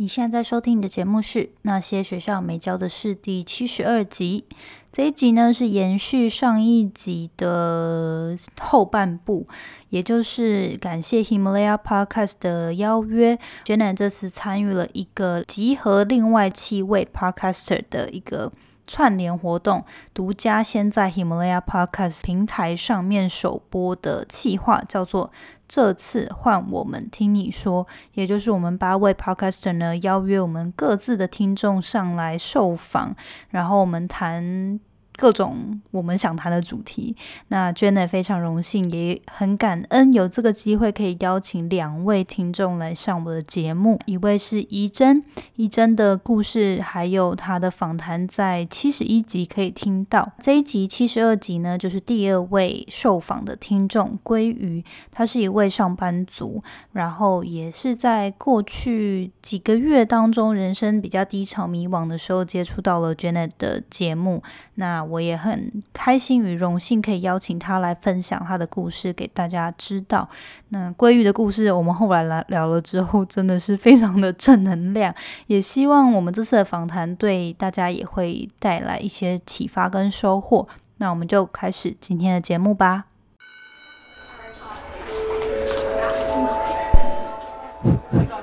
你现在在收听的节目是《那些学校没教的事》第七十二集。这一集呢是延续上一集的后半部，也就是感谢 Himalaya Podcast 的邀约 j e n n 这次参与了一个集合另外七位 Podcaster 的一个。串联活动，独家先在 Himalaya Podcast 平台上面首播的企划，叫做“这次换我们听你说”，也就是我们八位 Podcaster 呢邀约我们各自的听众上来受访，然后我们谈。各种我们想谈的主题，那 Jenna 非常荣幸，也很感恩有这个机会可以邀请两位听众来上我的节目。一位是怡珍，怡珍的故事还有她的访谈在七十一集可以听到。这一集七十二集呢，就是第二位受访的听众鲑鱼，他是一位上班族，然后也是在过去几个月当中，人生比较低潮迷惘的时候，接触到了 Jenna 的节目。那我也很开心与荣幸可以邀请他来分享他的故事给大家知道。那鲑鱼的故事，我们后来来聊了之后，真的是非常的正能量。也希望我们这次的访谈对大家也会带来一些启发跟收获。那我们就开始今天的节目吧。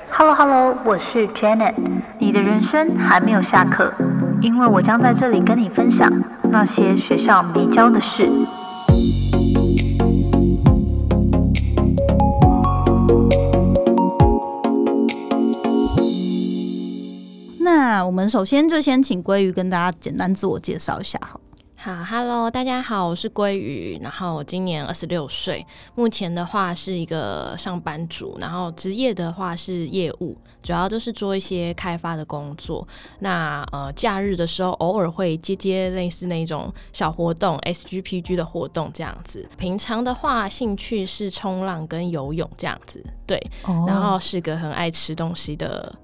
Hello Hello，我是 Janet。你的人生还没有下课，因为我将在这里跟你分享那些学校没教的事。那我们首先就先请鲑鱼跟大家简单自我介绍一下，好。好，Hello，大家好，我是鲑鱼，然后我今年二十六岁，目前的话是一个上班族，然后职业的话是业务，主要就是做一些开发的工作。那呃，假日的时候偶尔会接接类似那种小活动，SGPG 的活动这样子。平常的话，兴趣是冲浪跟游泳这样子，对，然后是个很爱吃东西的。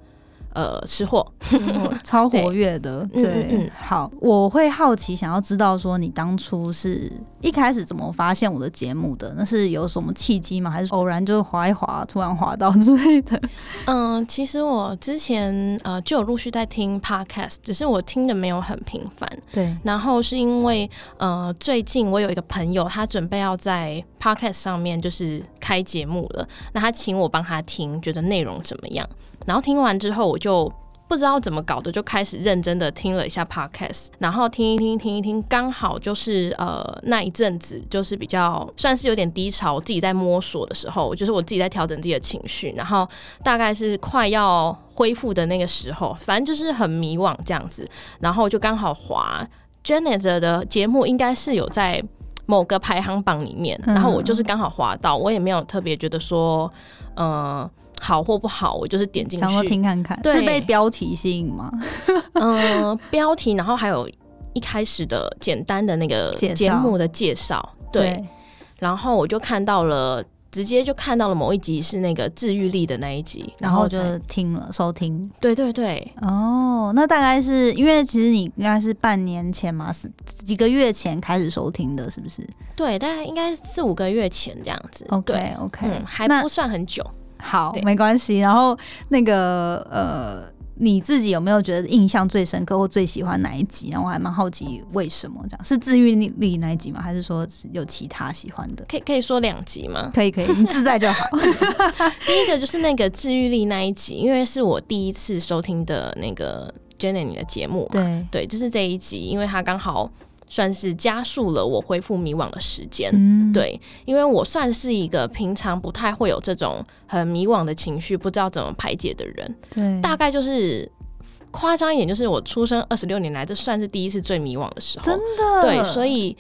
呃，吃货 超活跃的，对，嗯好，我会好奇，想要知道说你当初是一开始怎么发现我的节目的？那是有什么契机吗？还是偶然就滑一滑，突然滑到之类的？嗯，其实我之前呃就有陆续在听 podcast，只是我听的没有很频繁。对，然后是因为呃最近我有一个朋友，他准备要在 podcast 上面就是开节目了，那他请我帮他听，觉得内容怎么样？然后听完之后，我就不知道怎么搞的，就开始认真的听了一下 podcast，然后听一听，听一听，刚好就是呃那一阵子，就是比较算是有点低潮，自己在摸索的时候，就是我自己在调整自己的情绪，然后大概是快要恢复的那个时候，反正就是很迷惘这样子，然后就刚好滑 Janet 的节目，应该是有在某个排行榜里面，然后我就是刚好滑到，我也没有特别觉得说，嗯。好或不好，我就是点进去，想听看看，是被标题吸引吗？嗯，标题，然后还有一开始的简单的那个节目的介绍，对，然后我就看到了，直接就看到了某一集是那个治愈力的那一集，然后就听了收听，对对对，哦，那大概是因为其实你应该是半年前嘛，是几个月前开始收听的，是不是？对，大概应该四五个月前这样子，OK OK，还不算很久。好，没关系。然后那个呃，你自己有没有觉得印象最深刻或最喜欢哪一集？然后我还蛮好奇为什么这样，是治愈力那一集吗？还是说有其他喜欢的？可以可以说两集吗？可以可以，你自在就好。第一个就是那个治愈力那一集，因为是我第一次收听的那个 Jenny 的节目嘛。对对，就是这一集，因为它刚好。算是加速了我恢复迷惘的时间，对，因为我算是一个平常不太会有这种很迷惘的情绪，不知道怎么排解的人，对，大概就是夸张一点，就是我出生二十六年来，这算是第一次最迷惘的时候，真的，对，所以，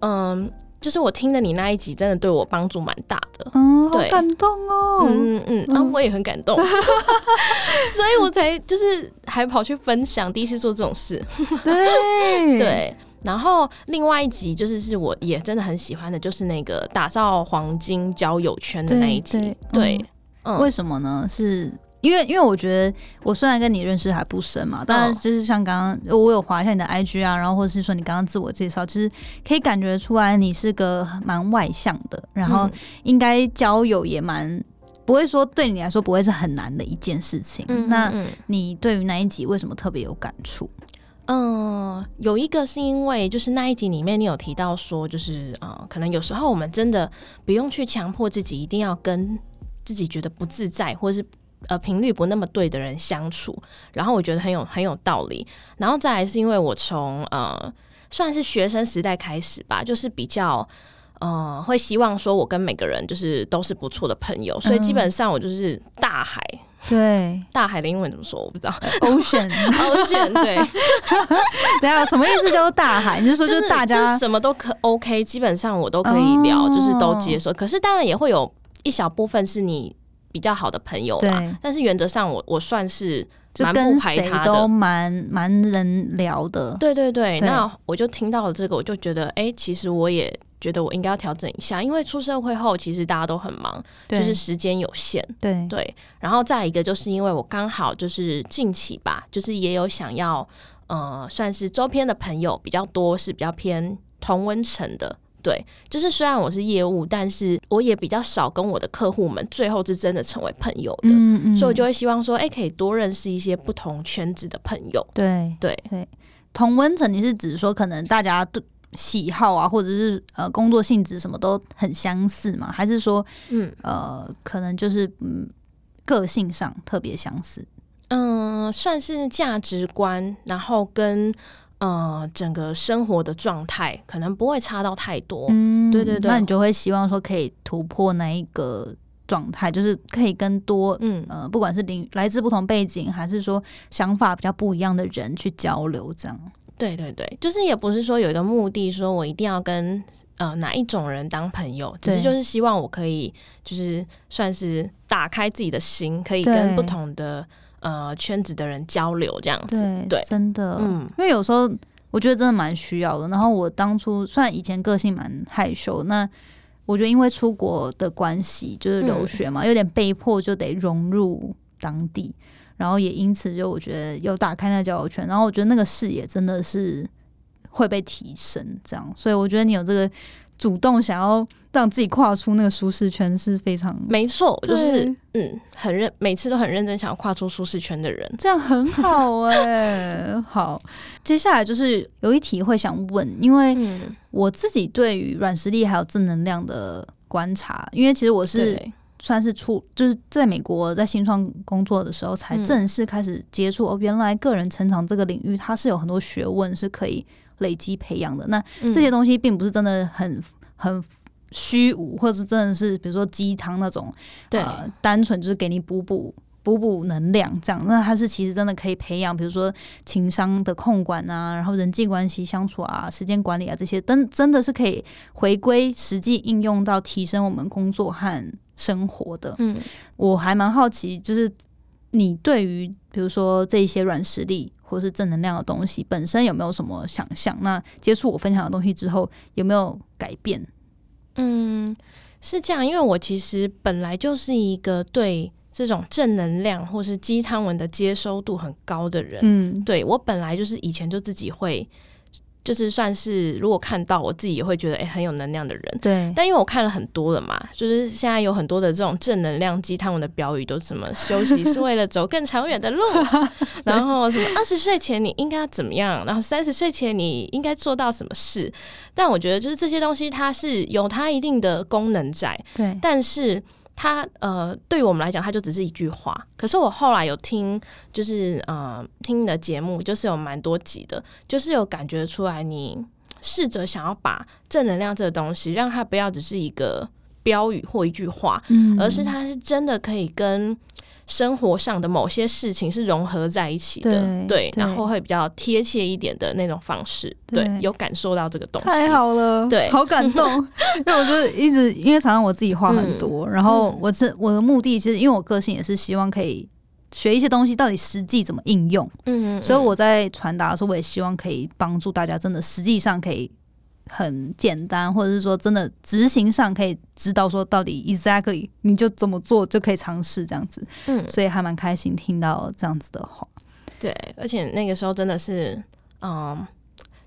嗯，就是我听的你那一集，真的对我帮助蛮大的，嗯，好感动哦，嗯嗯嗯，啊，我也很感动，所以我才就是还跑去分享第一次做这种事，对。对。然后另外一集就是是我也真的很喜欢的，就是那个打造黄金交友圈的那一集。对，嗯，为什么呢？是因为因为我觉得我虽然跟你认识还不深嘛，但是就是像刚刚我有划一下你的 IG 啊，然后或者是说你刚刚自我介绍，其实可以感觉出来你是个蛮外向的，然后应该交友也蛮不会说对你来说不会是很难的一件事情。嗯那嗯你对于那一集为什么特别有感触？嗯，有一个是因为就是那一集里面你有提到说，就是呃，可能有时候我们真的不用去强迫自己一定要跟自己觉得不自在或是呃频率不那么对的人相处，然后我觉得很有很有道理。然后再来是因为我从呃算是学生时代开始吧，就是比较。呃，会希望说我跟每个人就是都是不错的朋友，所以基本上我就是大海。对大海的英文怎么说？我不知道。，ocean，Ocean 对，等一下什么意思叫做大海？你是说就是大家就是什么都可 OK，基本上我都可以聊，哦就是都接受。可是当然也会有一小部分是你比较好的朋友嘛，但是原则上我我算是就蛮不跟谁排他都的。蛮蛮能聊的。对对对，对那我就听到了这个，我就觉得，哎、其实我也觉得我应该要调整一下，因为出社会后，其实大家都很忙，就是时间有限。对对，然后再一个就是因为我刚好就是近期吧，就是也有想要呃，算是周边的朋友比较多，是比较偏同温层的。对，就是虽然我是业务，但是我也比较少跟我的客户们最后是真的成为朋友的，嗯嗯，所以我就会希望说，哎、可以多认识一些不同圈子的朋友。对对，同温层，你是指说可能大家对喜好啊，或者是呃工作性质什么都很相似吗？还是说嗯呃可能就是嗯个性上特别相似？嗯、算是价值观，然后跟呃整个生活的状态可能不会差到太多。嗯对对对那你就会希望说可以突破那一个状态，就是可以跟多嗯呃不管是领来自不同背景，还是说想法比较不一样的人去交流，这样。对对对，就是也不是说有一个目的，说我一定要跟呃哪一种人当朋友，只是就是希望我可以就是算是打开自己的心，可以跟不同的呃圈子的人交流这样子。对真的，嗯因为有时候我觉得真的蛮需要的。然后我当初虽然以前个性蛮害羞，那我觉得因为出国的关系，就是留学嘛，有点被迫就得融入当地，然后也因此就我觉得有打开那交友圈，然后我觉得那个视野真的是会被提升，这样。所以我觉得你有这个主动想要让自己跨出那个舒适圈是非常没错，就是嗯很认，每次都很认真想要跨出舒适圈的人。这样很好哎、好，接下来就是有一题会想问，因为嗯，我自己对于软实力还有正能量的观察，因为其实我是对，算是出就是在美国在新创工作的时候，才嗯正式开始接触、哦，原来个人成长这个领域它是有很多学问是可以累积培养的。那嗯这些东西并不是真的很很虚无，或者是真的是比如说鸡汤那种，对呃，单纯就是给你补补。补补能量，这样，那它是其实真的可以培养，比如说情商的控管啊，然后人际关系相处啊，时间管理啊这些，真真的是可以回归实际应用到提升我们工作和生活的。嗯我还蛮好奇，就是你对于比如说这一些软实力或是正能量的东西本身有没有什么想象？那接触我分享的东西之后，有没有改变？嗯，是这样，因为我其实本来就是一个对这种正能量或是鸡汤文的接收度很高的人。嗯，对我本来就是以前就自己会，就是算是如果看到我自己也会觉得诶很有能量的人。对，但因为我看了很多了嘛，就是现在有很多的这种正能量鸡汤文的标语，都什么休息是为了走更长远的路，然后什么二十岁前你应该要怎么样，然后三十岁前你应该做到什么事。但我觉得就是这些东西它是有它一定的功能在，对，但是它呃，对于我们来讲，它就只是一句话。可是我后来有听，就是呃，听你的节目，就是有蛮多集的，就是有感觉出来，你试着想要把正能量这个东西，让它不要只是一个标语或一句话，嗯而是它是真的可以跟生活上的某些事情是融合在一起的，对对然后会比较贴切一点的那种方式，对，对有感受到这个东西，太好了，对。好感动。因为我就一直，因为常常我自己话很嗯。多，然后我是我的目的，其实因为我个性也是希望可以学一些东西，到底实际怎么应用。嗯，嗯，所以我在传达的时候，我也希望可以帮助大家，真的实际上可以很简单，或者是说真的执行上可以知道说到底 exactly 你就怎么做就可以尝试这样子。嗯，所以还蛮开心听到这样子的话。对，而且那个时候真的是，嗯，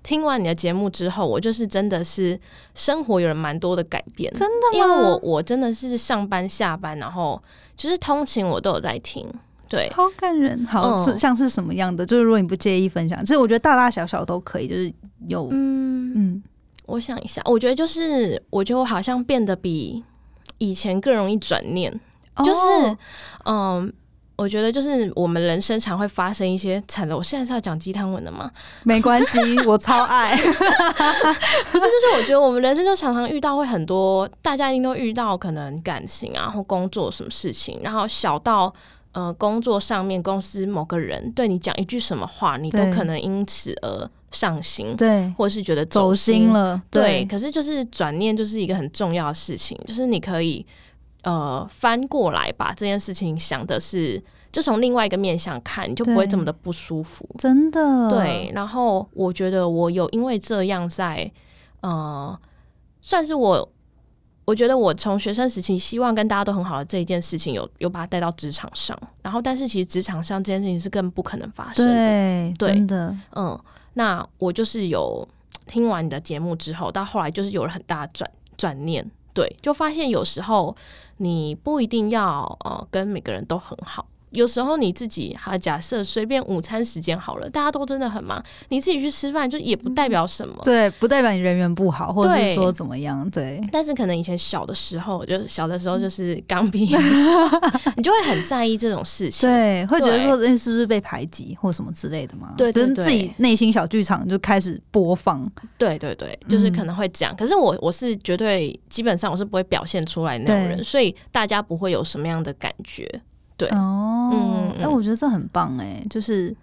听完你的节目之后，我就是真的是生活有了蛮多的改变，真的吗？因为我我真的是上班下班，然后就是通勤我都有在听。对，好感人。好，嗯是像是什么样的？就是如果你不介意分享，其实我觉得大大小小都可以，就是有嗯，嗯我想一下，我觉得就是我觉得我好像变得比以前更容易转念，就是哦嗯。我觉得就是我们人生常会发生一些惨了。我现在是要讲鸡汤文的吗？没关系，我超爱。不是，就是我觉得我们人生就常常遇到会很多，大家一定都遇到可能感情啊或工作什么事情，然后小到呃工作上面公司某个人对你讲一句什么话，你都可能因此而上心，对，或者是觉得走心心。了。对，可是就是转念就是一个很重要的事情，就是你可以呃翻过来把这件事情想的是，就从另外一个面向看，你就不会这么的不舒服。真的。对，然后我觉得我有因为这样在呃，算是我。我觉得我从学生时期希望跟大家都很好的这一件事情有，有把它带到职场上，然后但是其实职场上这件事情是更不可能发生的。对，对真的。嗯，那我就是有听完你的节目之后，到后来就是有了很大的转转念，对，就发现有时候你不一定要呃跟每个人都很好。有时候你自己，哈，假设随便午餐时间好了，大家都真的很忙，你自己去吃饭就也不代表什么。对，不代表你人缘不好，或者是说怎么样。对，但是可能以前小的时候，就是小的时候就是刚毕业的时候，你就会很在意这种事情。对，会觉得对说，这、是不是被排挤或什么之类的吗？对对就是自己内心小剧场就开始播放。对对对，就是嗯可能会这样。可是我我是绝对基本上我是不会表现出来那种人，所以大家不会有什么样的感觉。对，哦，嗯那、我觉得这很棒哎，就是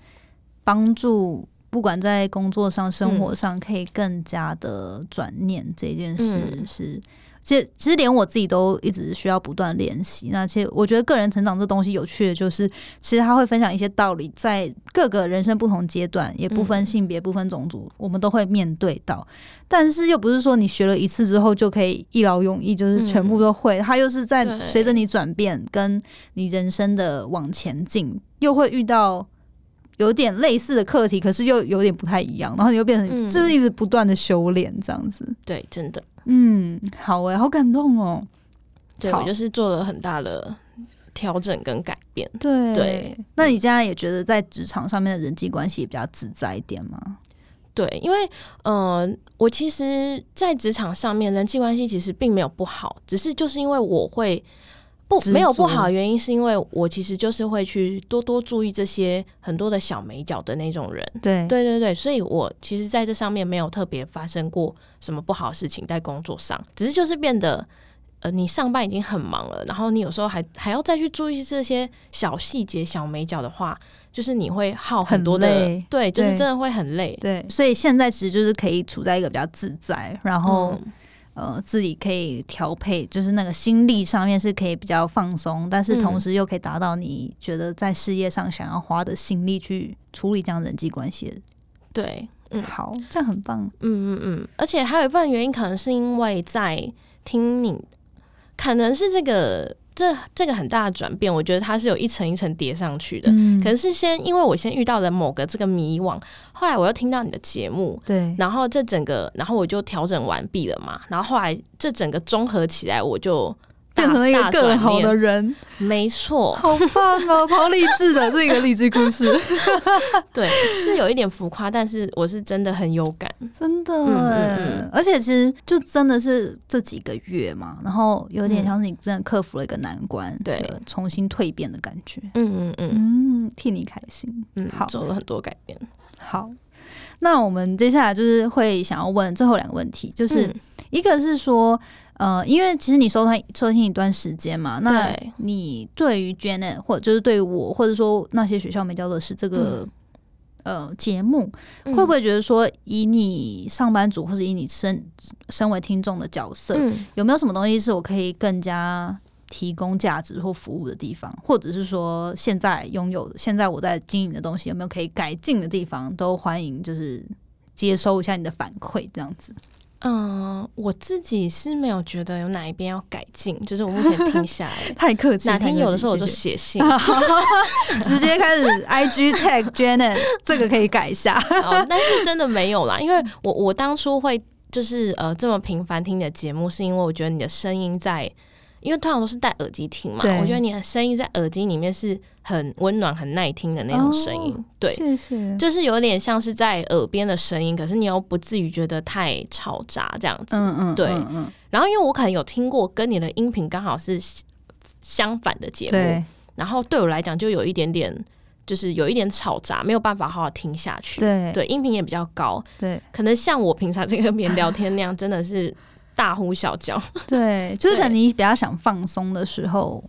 帮助不管在工作上、生活上，可以更加的转念这件事嗯。是。其实，其实连我自己都一直需要不断练习。那其实我觉得个人成长这东西有趣的就是，其实他会分享一些道理，在各个人生不同阶段，也不分嗯性别、不分种族，我们都会面对到。但是又不是说你学了一次之后就可以一劳永逸，就是全部都会。它又是在随着你转变，跟你人生的往前进，又会遇到有点类似的课题，可是又有点不太一样，然后你又变成嗯就是一直不断的修炼这样子。对，真的，嗯，好诶、好感动哦。对我就是做了很大的调整跟改变。对对，那你现在也觉得在职场上面的人际关系也比较自在一点吗？对，因为呃，我其实，在职场上面人际关系其实并没有不好，只是就是因为我会不没有不好的原因，是因为我其实就是会去多多注意这些很多的小美角的那种人。对对对对，所以我其实在这上面没有特别发生过什么不好的事情在工作上，只是就是变得。呃，你上班已经很忙了，然后你有时候还还要再去注意这些小细节、小美角的话，就是你会耗很多的，对，就是真的会很累。对，所以现在其实就是可以处在一个比较自在，然后、嗯呃自己可以调配，就是那个心力上面是可以比较放松，但是同嗯时又可以达到你觉得在事业上想要花的心力去处理这样人际关系的。对，嗯好，这样很棒。嗯嗯嗯，而且还有一部分原因，可能是因为在听你，可能是这个这这个很大的转变，我觉得它是有一层一层叠上去的。嗯可能是先因为我先遇到了某个这个迷惘，后来我又听到你的节目，对，然后这整个，然后我就调整完毕了嘛，然后后来这整个综合起来，我就大变成了一个更好的人，没错，好棒哦，超励志的，这是一个励志故事，对，是有一点浮夸，但是我是真的很有感。真的嗯哎、嗯而且其实就真的是这几个月嘛，然后有点嗯像是你真的克服了一个难关，对有重新蜕变的感觉。嗯嗯嗯嗯，替你开心。嗯，好做了很多改变。好，那我们接下来就是会想要问最后两个问题，就是、嗯一个是说，呃，因为其实你收听收听一段时间嘛，那你对于 Janet 或者就是对于我，或者说那些学校没教的是这个、呃节目，会不会觉得说，以你上班族或者以你身身为听众的角色，嗯。有没有什么东西是我可以更加提供价值或服务的地方，或者是说现在拥有的、现在我在经营的东西有没有可以改进的地方，都欢迎就是接收一下你的反馈，这样子。嗯，我自己是没有觉得有哪一边要改进，就是我目前听 下来太客气，哪天有的时候我就写信，谢直接开始 IG tag Janet，这个可以改一下。哦但是真的没有啦，因为我我当初会就是呃这么频繁听你的节目，是因为我觉得你的声音在，因为通常都是戴耳机听嘛，我觉得你的声音在耳机里面是很温暖、很耐听的那种声音，对。谢谢。就是有点像是在耳边的声音，可是你又不至于觉得太吵杂这样子。嗯嗯，对嗯嗯，然后因为我可能有听过跟你的音频刚好是相反的节目，然后对我来讲就有一点点，就是有一点吵杂，没有办法好好听下去。对对，音频也比较高，对可能像我平常这个边聊天那样，真的是大呼小叫。对，就是可能你比较想放松的时候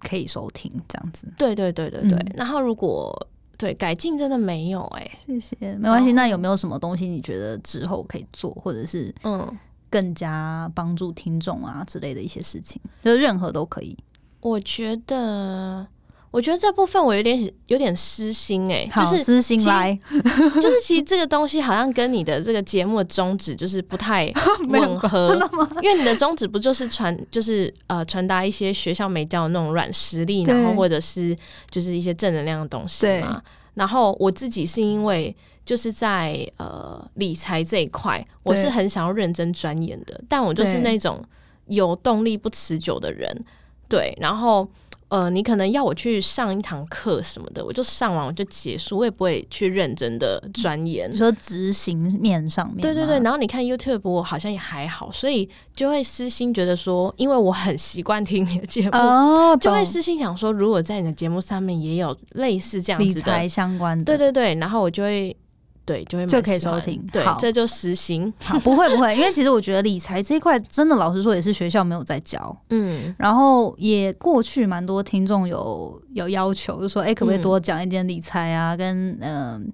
可以收听这样子。对对对对对。嗯然后如果对改进真的没有哎、谢谢，没关系。哦那有没有什么东西你觉得之后可以做，或者是嗯，更加帮助听众啊之类的一些事情？就是任何都可以。我觉得。我觉得这部分我有点有点私心哎、好，就是私心来，就是其实这个东西好像跟你的这个节目的宗旨就是不太 吻合，真的吗？因为你的宗旨不就是传就是呃传达一些学校没教的那种软实力，然后或者是就是一些正能量的东西嘛。然后我自己是因为就是在呃理财这一块，我是很想要认真钻研的，但我就是那种有动力不持久的人，对，然后。呃，你可能要我去上一堂课什么的，我就上完我就结束，我也不会去认真的钻研你。说执行面上面，对对对，然后你看 YouTube，我好像也还好，所以就会私心觉得说，因为我很习惯听你的节目，哦，就会私心想说，如果在你的节目上面也有类似这样子的理财，相关的，对对对，然后我就会对就会就可以收听。好，对这就实行，好，不会不会，因为其实我觉得理财这一块，真的老实说也是学校没有在教，嗯。然后也过去蛮多听众有有要求，就说哎、诶可不可以嗯。多讲一点理财啊，跟嗯、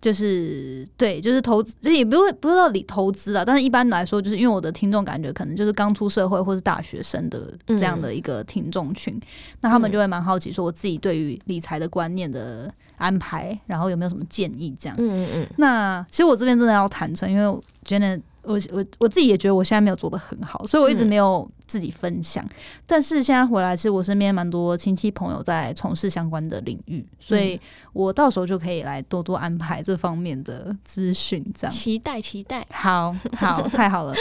就是对，就是投资，这也不是不知道理投资啊，但是一般来说，就是因为我的听众感觉可能就是刚出社会或是大学生的这样的一个听众群，那他们就会蛮好奇，说我自己对于理财的观念的安排，然后有没有什么建议这样。嗯嗯嗯，那其实我这边真的要坦诚，因为我觉得我我我自己也觉得我现在没有做的很好，所以我一直嗯没有自己分享。但是现在回来，其实我身边蛮多亲戚朋友在从事相关的领域，所以我到时候就可以来多多安排这方面的资讯，这样。期待期待，好好，太好了。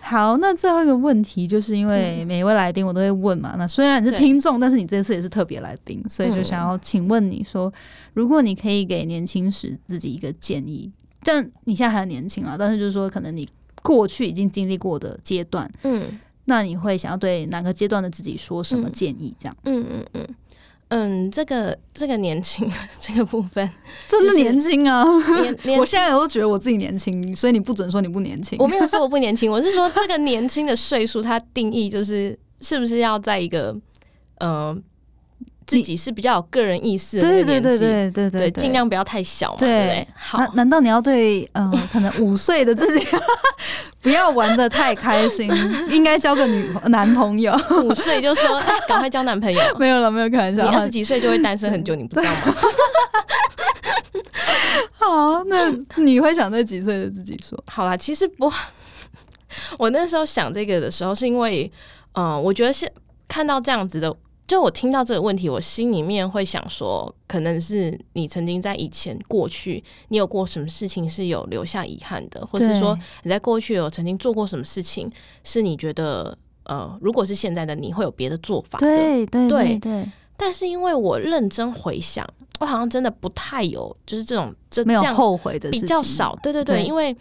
好，那最后一个问题，就是因为每一位来宾我都会问嘛。那虽然你是听众，但是你这次也是特别来宾，所以就想要请问你说，如果你可以给年轻时自己一个建议，但你现在还很年轻啊，但是就是说，可能你过去已经经历过的阶段，嗯那你会想要对哪个阶段的自己说什么嗯建议？这样，嗯嗯嗯。嗯，这个这个年轻 这个部分，真的就是年轻啊！年年我现在都觉得我自己年轻，所以你不准说你不年轻。我没有说我不年轻，我是说这个年轻的岁数，它定义就是是不是要在一个呃自己是比较有个人意识的那对对对个年纪，对对对，尽量不要太小嘛，对对不对？好难，难道你要对呃，可能五岁的自己 不要玩的太开心，应该交个女男朋友？五岁就说哎，赶快交男朋友。没有了，没有开玩笑。你二十几岁就会单身很久，你不知道吗？好，那你会想对几岁的自己说？好啦，其实不，我那时候想这个的时候，是因为，嗯、我觉得是看到这样子的，就我听到这个问题，我心里面会想说，可能是你曾经在以前过去，你有过什么事情是有留下遗憾的，或是说你在过去有曾经做过什么事情，是你觉得，呃，如果是现在的你会有别的做法的。对对对对，但是因为我认真回想，我好像真的不太有，就是这种这这样后悔的比较少，对对对，对。因为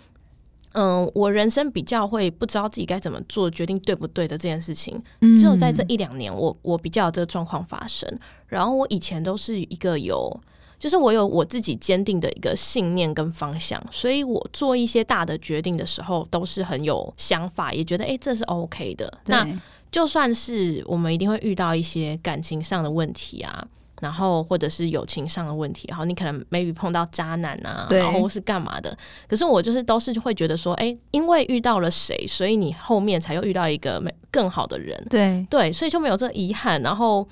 嗯、我人生比较会不知道自己该怎么做决定对不对的这件事情，嗯只有在这一两年，我我比较有这个状况发生。然后我以前都是一个有，就是我有我自己坚定的一个信念跟方向，所以我做一些大的决定的时候都是很有想法，也觉得诶这是 OK 的。那就算是我们一定会遇到一些感情上的问题啊，然后或者是友情上的问题，然后你可能 maybe 碰到渣男啊，然后是干嘛的。可是我就是都是会觉得说，哎、因为遇到了谁，所以你后面才又遇到一个没更好的人，对对，所以就没有这遗憾。然后，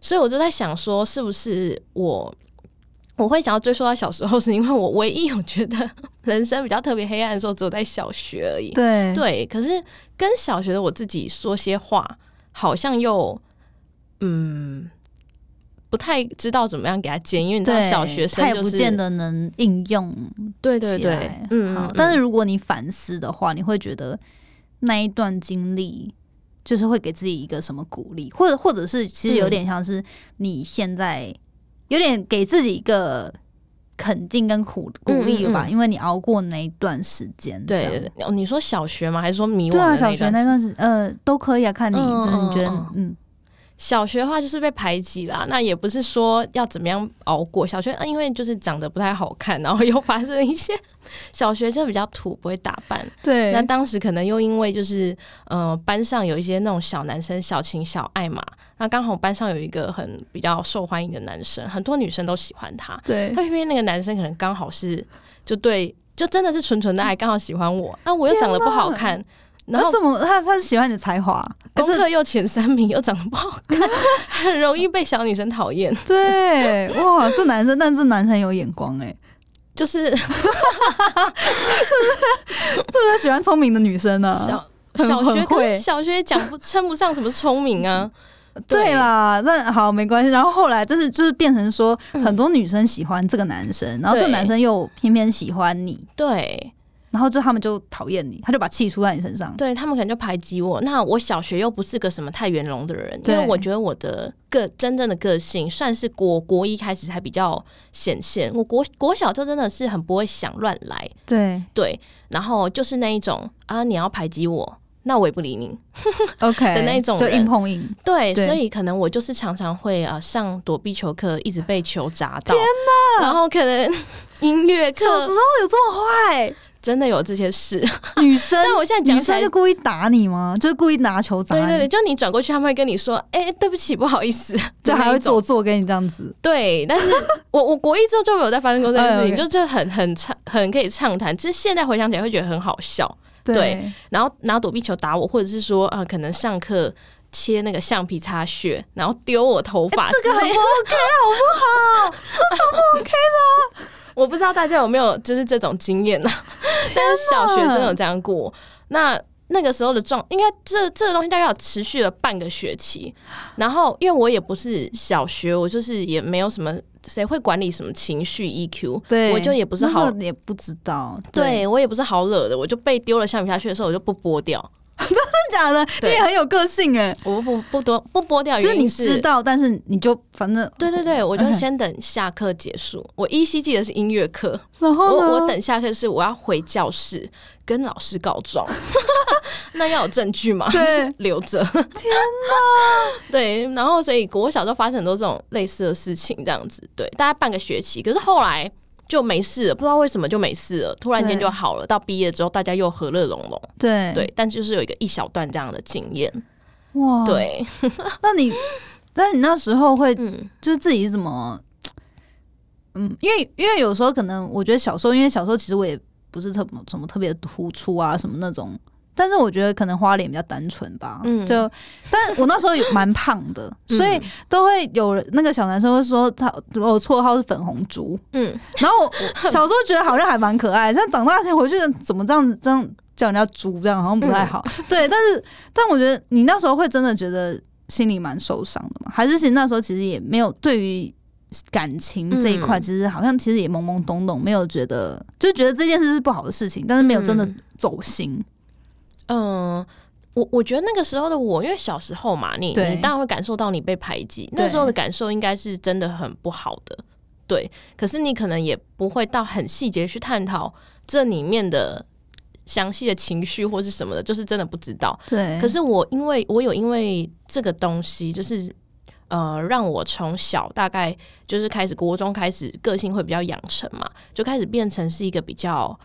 所以我就在想说，是不是我我会想要追溯到小时候，是因为我唯一有觉得人生比较特别黑暗的时候，只有在小学而已。对对，可是跟小学的我自己说些话，好像又嗯不太知道怎么样给他建议，因为你知道，小学生他也不见得能应用对对对嗯但是如果你反思的话，你会觉得那一段经历就是会给自己一个什么鼓励，或者或者是其实有嗯点像是你现在有点给自己一个肯定跟鼓鼓励吧，嗯嗯嗯。因为你熬过那一段时间。对对对，哦，你说小学吗？还是说迷惘对啊，小学那那段时呃都可以啊，看你嗯就是你觉得嗯小学的话就是被排挤啦，那也不是说要怎么样熬过。小学、呃因为就是长得不太好看，然后又发生一些小学生比较土，不会打扮。对那当时可能又因为就是呃班上有一些那种小男生小情小爱嘛，那刚好班上有一个很比较受欢迎的男生，很多女生都喜欢他。对他偏偏那个男生可能刚好是就对，就真的是纯纯的爱，刚好喜欢我，那我又长得不好看，然后那怎么他他是喜欢你的才华？功课又前三名，又长得不好看，很容易被小女生讨厌。对哇，这男生但这男生有眼光哎、就是 是不是喜欢聪明的女生呢、小小学，小学讲不称不上什么聪明啊。对啦，那好没关系。然后后来就是就是变成说，嗯很多女生喜欢这个男生，然后这个男生又偏偏喜欢你，对然后就他们就讨厌你，他就把气出在你身上。对，他们可能就排挤我。那我小学又不是个什么太圆融的人，因对为我觉得我的个真正的个性算是国国一开始才比较显现。我国国小就真的是很不会想乱来，对对，然后就是那一种啊，你要排挤我，那我也不理你。OK 的那种就人硬碰硬。对，对所以可能我就是常常会啊、呃上躲避球课，一直被球砸到。天哪！然后可能 音乐课小时候有这么坏，真的有这些事，女生但我现在讲起来女生就，故意打你吗？就是故意拿球砸你，对对对，就你转过去，他们会跟你说：“哎、对不起，不好意思。”就还会做作给你这样子。对，但是我我国一之后就没有再发生过这件事情，哎，OK 就就很很畅很可以畅谈。其实现在回想起来会觉得很好笑。对对然后拿躲避球打我，或者是说啊、呃可能上课切那个橡皮擦屑，然后丢我头发之这个很。不 OK，好不好？我不知道大家有没有就是这种经验呢、但是小学真的有这样过。那那个时候的状，应该这这个东西大概有持续了半个学期。然后因为我也不是小学，我就是也没有什么谁会管理什么情绪 EQ，对，我就也不是好那时候也不知道，对我也不是好惹的，我就被丢了橡皮擦去的时候，我就不剥掉，真的假的？你对也很有个性哎，我不不不多不剥掉，就是你知道，但是你就反正对对对，我就嗯先等下课结束。我依稀记得是音乐课，然后？我我等下课是我要回教室跟老师告状，那要有证据嘛？对 留着。天哪！对，然后所以我小时候发生很多这种类似的事情，这样子。对，大概半个学期，可是后来就没事了，不知道为什么就没事了，突然间就好了。到毕业之后，大家又和乐融融。对对，但就是有一个一小段这样的经验。哇，，对，那你，那你那时候会嗯就是自己怎么，嗯，因为因为有时候可能我觉得小时候，因为小时候其实我也不是特什么特别突出啊什么那种。但是我觉得可能花脸比较单纯吧，嗯就，但我那时候也蛮胖的，所以嗯都会有人那个小男生会说他我绰号是粉红猪，嗯，然后小时候觉得好像还蛮可爱，但长大前回去怎么这样子这样叫人家猪，这样好像不太好。对，但是但我觉得你那时候会真的觉得心里蛮受伤的嘛？还是其实那时候其实也没有对于感情这一块，嗯其实好像其实也懵懵懂懂，没有觉得就觉得这件事是不好的事情，但是没有真的嗯走心。嗯，我我觉得那个时候的我，因为小时候嘛，你你当然会感受到你被排挤，那时候的感受应该是真的很不好的，对。可是你可能也不会到很细节去探讨这里面的详细的情绪或是什么的，就是真的不知道。对，可是我因为我有因为这个东西，就是呃，让我从小大概就是开始国中开始个性会比较养成嘛，就开始变成是一个比较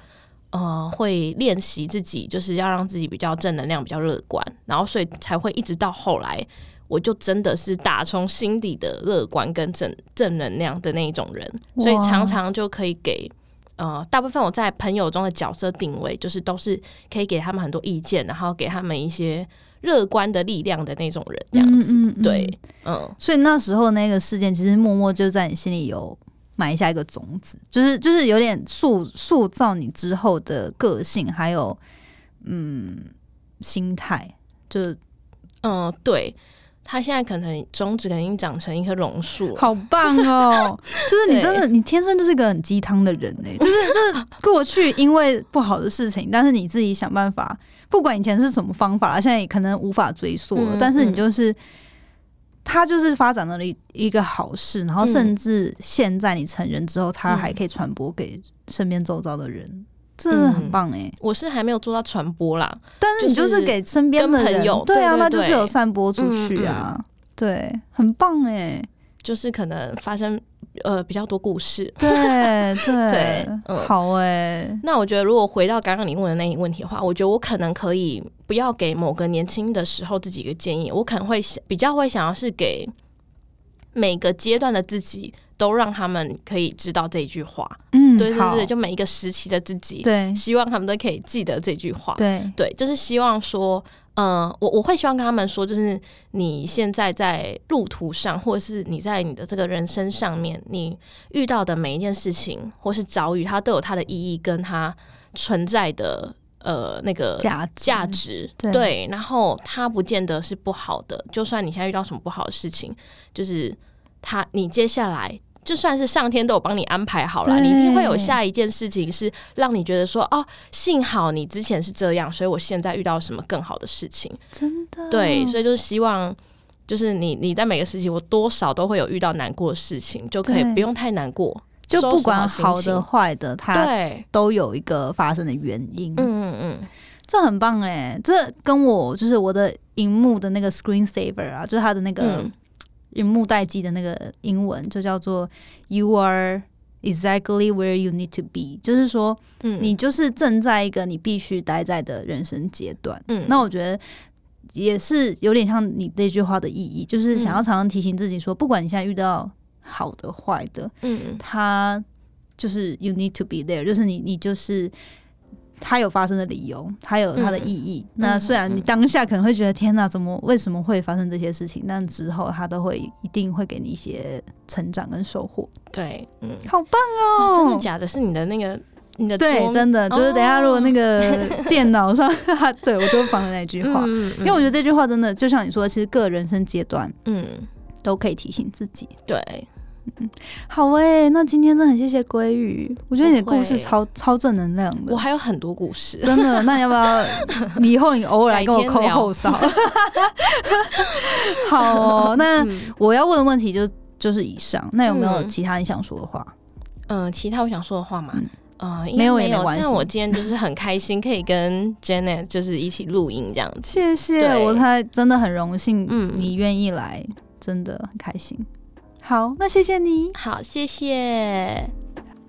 呃会练习自己，就是要让自己比较正能量、比较乐观，然后所以才会一直到后来。我就真的是打从心底的乐观跟正正能量的那一种人，所以常常就可以给呃大部分我在朋友中的角色定位，就是都是可以给他们很多意见，然后给他们一些乐观的力量的那种人，这样子。嗯嗯嗯对，嗯，所以那时候那个事件，其实默默就在你心里有埋下一个种子，就是就是有点塑塑造你之后的个性，还有嗯心态，就是嗯，对。他现在可能种子肯定长成一棵榕树，好棒哦！就是你真的，你天生就是一个很鸡汤的人哎、就是就是 过去因为不好的事情，但是你自己想办法，不管以前是什么方法，现在也可能无法追溯了，嗯但是你嗯就是。他就是发展了一一个好事，然后甚至现在你成人之后，他还可以传播给身边周遭的人，真的很嗯棒哎、我是还没有做到传播啦，但是你就是给身边的朋友对啊，那就是有散播出去啊，对，很棒哎、就是可能发生呃比较多故事。对 对对嗯好哎、那我觉得，如果回到刚刚你问的那一个问题的话，我觉得我可能可以不要给某个年轻的时候自己一个建议，我可能会想比较会想要是给每个阶段的自己，都让他们可以知道这一句话。嗯，对对对，就每一个时期的自己，对希望他们都可以记得这句话。对对，就是希望说，嗯、我我会希望跟他们说，就是你现在在路途上，或者是你在你的这个人生上面，你遇到的每一件事情或是遭遇，它都有它的意义跟它存在的呃那个价值价值，对然后它不见得是不好的，就算你现在遇到什么不好的事情，就是它你接下来。就算是上天都有帮你安排好了，你一定会有下一件事情是让你觉得说，哦，幸好你之前是这样，所以我现在遇到什么更好的事情。真的。对，所以就是希望，就是你你在每个时期，我多少都会有遇到难过的事情，就可以不用太难过，就不管好的坏的，它对，都有一个发生的原因。嗯嗯嗯，这很棒哎，这跟我就是我的荧幕的那个 screen saver 啊，就是它的那个幕待机的那个英文，就叫做 You are exactly where you need to be，就是说嗯，你就是正在一个你必须待在的人生阶段。嗯那我觉得也是有点像你这句话的意义，就是想要常常提醒自己说，不管你现在遇到好的坏的，嗯它就是 you need to be there，就是你你就是。它有发生的理由，它有它的意义。那虽然你当下可能会觉得天哪，怎么为什么会发生这些事情？但之后它都会一定会给你一些成长跟收获。对，嗯，好棒哦！哦，真的假的？是你的那个你的对，真的就是等一下如果那个 电脑上，对我就会放的那句话，嗯，因为我觉得这句话真的就像你说的，其实各人生阶段嗯，都可以提醒自己。对，好诶、那今天真的很谢谢鲑鱼，我觉得你的故事超超正能量的我，还有很多故事，真的。那要不要？你以后你偶尔来跟我抠改天聊后少？好哦，那嗯我要问的问题就就是以上。那有没有嗯其他你想说的话？嗯，其他我想说的话嘛嗯，没有没有，也没关系但我今天就是很开心，可以跟 Janet 就是一起录音这样子。谢谢，对我太真的很荣幸，嗯你愿意来，真的很开心。好，那谢谢你。好，谢谢。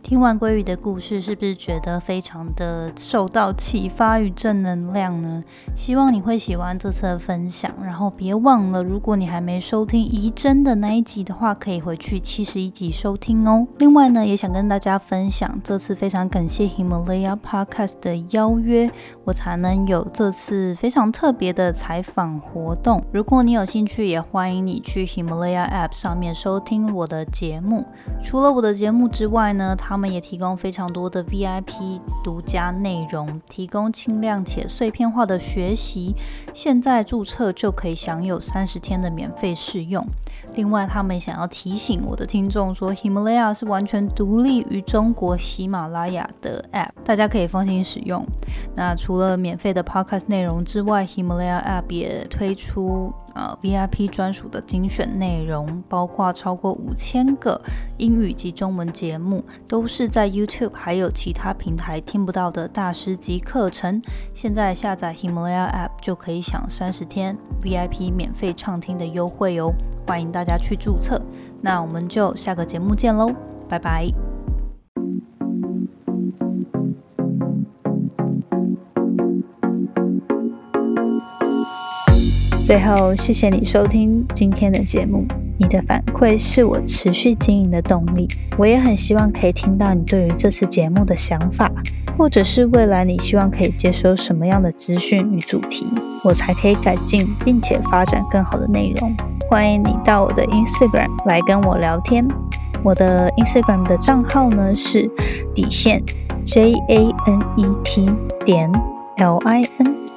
听完鲑鱼的故事，是不是觉得非常的受到启发与正能量呢？希望你会喜欢这次的分享，然后别忘了，如果你还没收听怡珍的那一集的话，可以回去七十一集收听哦。另外呢，也想跟大家分享，这次非常感谢 Himalaya Podcast 的邀约，我才能有这次非常特别的采访活动。如果你有兴趣，也欢迎你去 Himalaya App 上面收听我的节目。除了我的节目之外呢，它他们也提供非常多的 VIP 独家内容，提供轻量且碎片化的学习。现在注册就可以享有三十天的免费试用。另外，他们想要提醒我的听众说，Himalaya 是完全独立于中国喜马拉雅的 App，大家可以放心使用。那除了免费的 Podcast 内容之外，Himalaya App 也推出呃 VIP 专属的精选内容，包括超过五千个英语及中文节目，都是在 YouTube 还有其他平台听不到的大师级课程。现在下载 Himalaya App 就可以享三十天 VIP 免费畅听的优惠哦，欢迎大家去注册。那我们就下个节目见喽，拜拜。最后，谢谢你收听今天的节目。你的反馈是我持续经营的动力。我也很希望可以听到你对于这次节目的想法，或者是未来你希望可以接收什么样的资讯与主题，我才可以改进并且发展更好的内容。欢迎你到我的 Instagram 来跟我聊天。我的 Instagram 的账号呢是底线 J A N E T 点 L I N